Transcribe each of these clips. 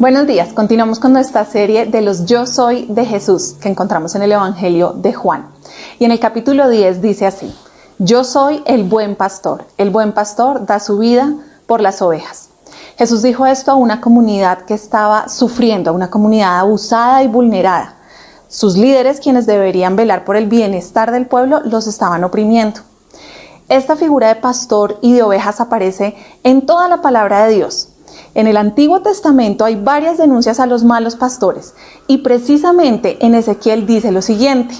Buenos días, continuamos con nuestra serie de los Yo Soy de Jesús que encontramos en el Evangelio de Juan. Y en el capítulo 10 dice así, Yo soy el buen pastor, el buen pastor da su vida por las ovejas. Jesús dijo esto a una comunidad que estaba sufriendo, a una comunidad abusada y vulnerada. Sus líderes, quienes deberían velar por el bienestar del pueblo, los estaban oprimiendo. Esta figura de pastor y de ovejas aparece en toda la palabra de Dios. En el Antiguo Testamento hay varias denuncias a los malos pastores y precisamente en Ezequiel dice lo siguiente.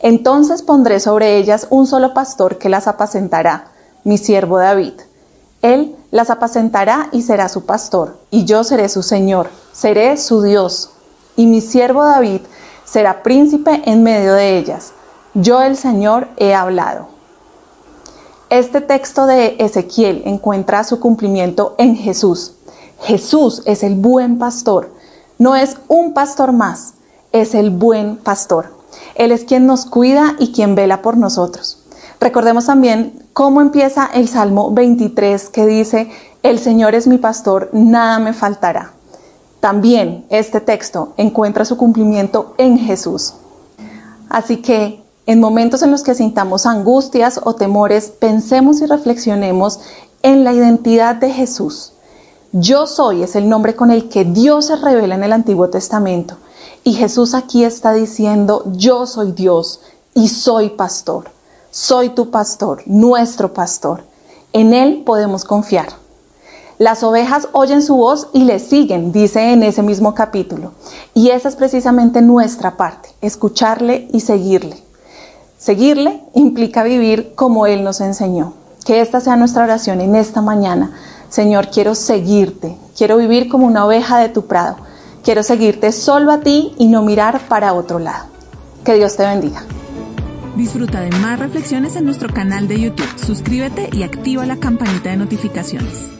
Entonces pondré sobre ellas un solo pastor que las apacentará, mi siervo David. Él las apacentará y será su pastor, y yo seré su Señor, seré su Dios, y mi siervo David será príncipe en medio de ellas. Yo el Señor he hablado. Este texto de Ezequiel encuentra su cumplimiento en Jesús. Jesús es el buen pastor. No es un pastor más, es el buen pastor. Él es quien nos cuida y quien vela por nosotros. Recordemos también cómo empieza el Salmo 23 que dice, el Señor es mi pastor, nada me faltará. También este texto encuentra su cumplimiento en Jesús. Así que en momentos en los que sintamos angustias o temores, pensemos y reflexionemos en la identidad de Jesús. Yo soy es el nombre con el que Dios se revela en el Antiguo Testamento. Y Jesús aquí está diciendo, yo soy Dios y soy pastor. Soy tu pastor, nuestro pastor. En Él podemos confiar. Las ovejas oyen su voz y le siguen, dice en ese mismo capítulo. Y esa es precisamente nuestra parte, escucharle y seguirle. Seguirle implica vivir como Él nos enseñó. Que esta sea nuestra oración en esta mañana. Señor, quiero seguirte, quiero vivir como una oveja de tu prado. Quiero seguirte solo a ti y no mirar para otro lado. Que Dios te bendiga. Disfruta de más reflexiones en nuestro canal de YouTube. Suscríbete y activa la campanita de notificaciones.